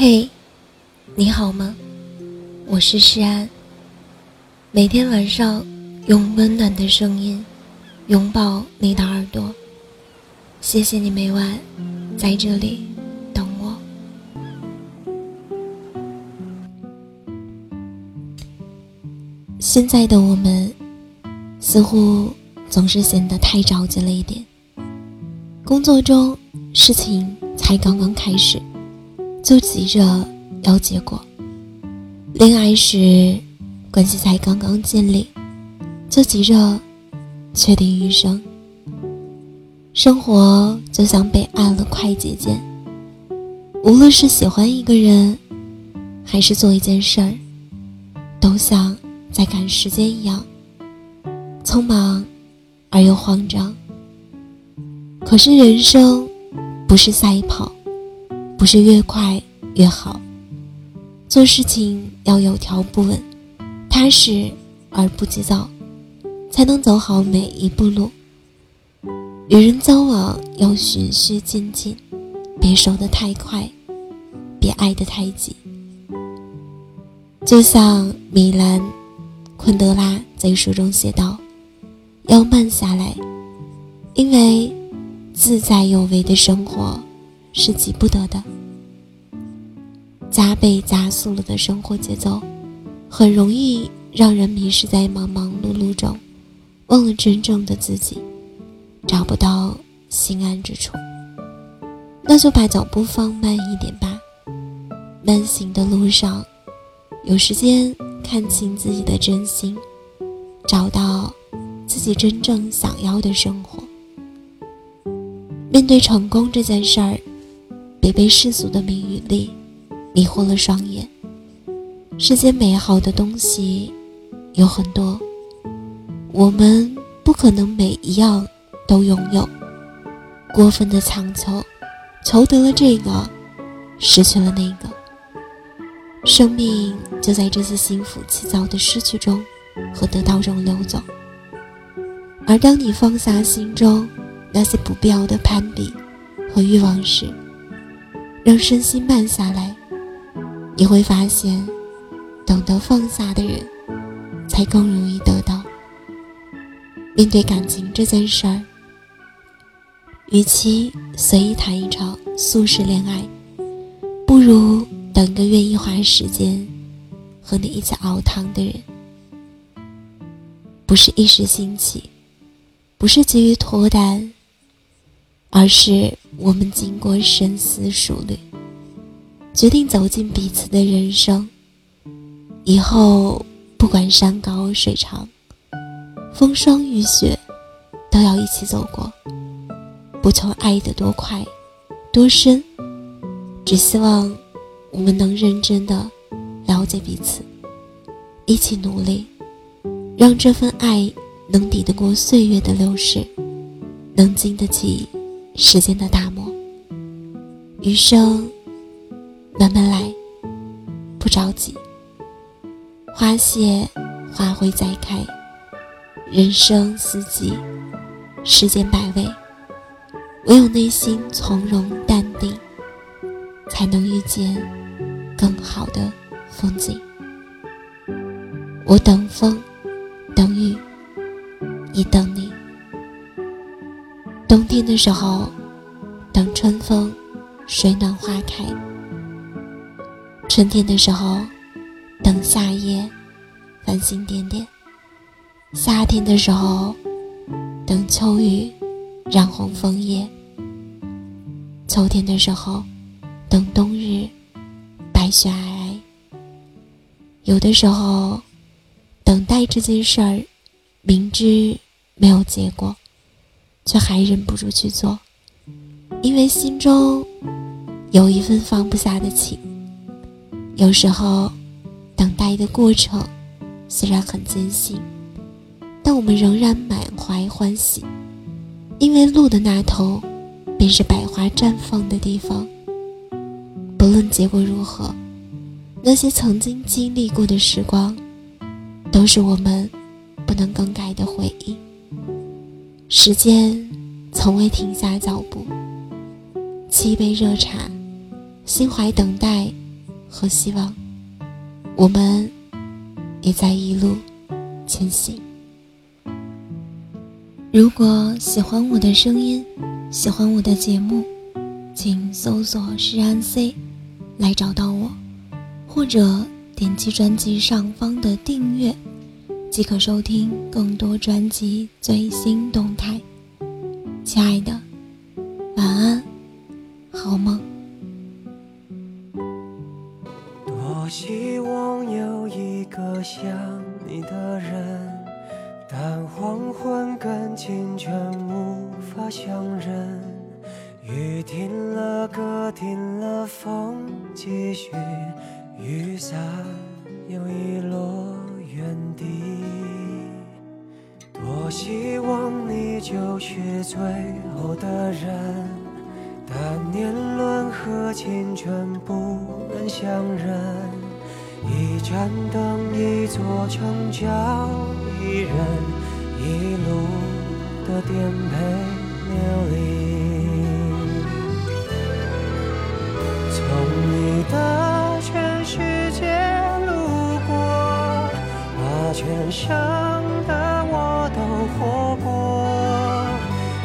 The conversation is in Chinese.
嘿，你好吗？我是诗安。每天晚上用温暖的声音拥抱你的耳朵。谢谢你每晚在这里等我。现在的我们似乎总是显得太着急了一点。工作中事情才刚刚开始。就急着要结果，恋爱时关系才刚刚建立，就急着确定余生。生活就像被按了快捷键，无论是喜欢一个人，还是做一件事儿，都像在赶时间一样，匆忙而又慌张。可是人生不是赛跑。不是越快越好，做事情要有条不紊，踏实而不急躁，才能走好每一步路。与人交往要循序渐进，别熟得太快，别爱得太急。就像米兰·昆德拉在书中写道：“要慢下来，因为自在有为的生活。”是急不得的，加倍加速了的生活节奏，很容易让人迷失在忙忙碌碌中，忘了真正的自己，找不到心安之处。那就把脚步放慢一点吧，慢行的路上，有时间看清自己的真心，找到自己真正想要的生活。面对成功这件事儿。别被世俗的名与利迷惑了双眼。世间美好的东西有很多，我们不可能每一样都拥有。过分的强求，求得了这个，失去了那个。生命就在这些心浮气躁的失去中和得到中流走。而当你放下心中那些不必要的攀比和欲望时，让身心慢下来，你会发现，懂得放下的人，才更容易得到。面对感情这件事儿，与其随意谈一场速食恋爱，不如等个愿意花时间和你一起熬汤的人。不是一时兴起，不是急于脱单。而是我们经过深思熟虑，决定走进彼此的人生。以后不管山高水长，风霜雨雪，都要一起走过。不求爱得多快多深，只希望我们能认真的了解彼此，一起努力，让这份爱能抵得过岁月的流逝，能经得起。时间的大漠，余生慢慢来，不着急。花谢花会再开，人生四季，世间百味，唯有内心从容淡定，才能遇见更好的风景。我等风，等雨，也等你。冬天的时候，等春风，水暖花开；春天的时候，等夏夜，繁星点点；夏天的时候，等秋雨，染红枫叶；秋天的时候，等冬日，白雪皑皑。有的时候，等待这件事儿，明知没有结果。却还忍不住去做，因为心中有一份放不下的情。有时候，等待的过程虽然很艰辛，但我们仍然满怀欢喜，因为路的那头便是百花绽放的地方。不论结果如何，那些曾经经历过的时光，都是我们不能更改的回忆。时间从未停下脚步，沏一杯热茶，心怀等待和希望，我们也在一路前行。如果喜欢我的声音，喜欢我的节目，请搜索“诗安 C” 来找到我，或者点击专辑上方的订阅，即可收听更多专辑最新动态。亲爱的，晚安，好梦。多希望有一个像你的人。但黄昏跟清晨无法相认，雨停了，歌停了，风继续，雨伞又遗落我希望你就是最后的人，但年轮和青春不忍相认。一盏灯，一座城，叫一人，一路的颠沛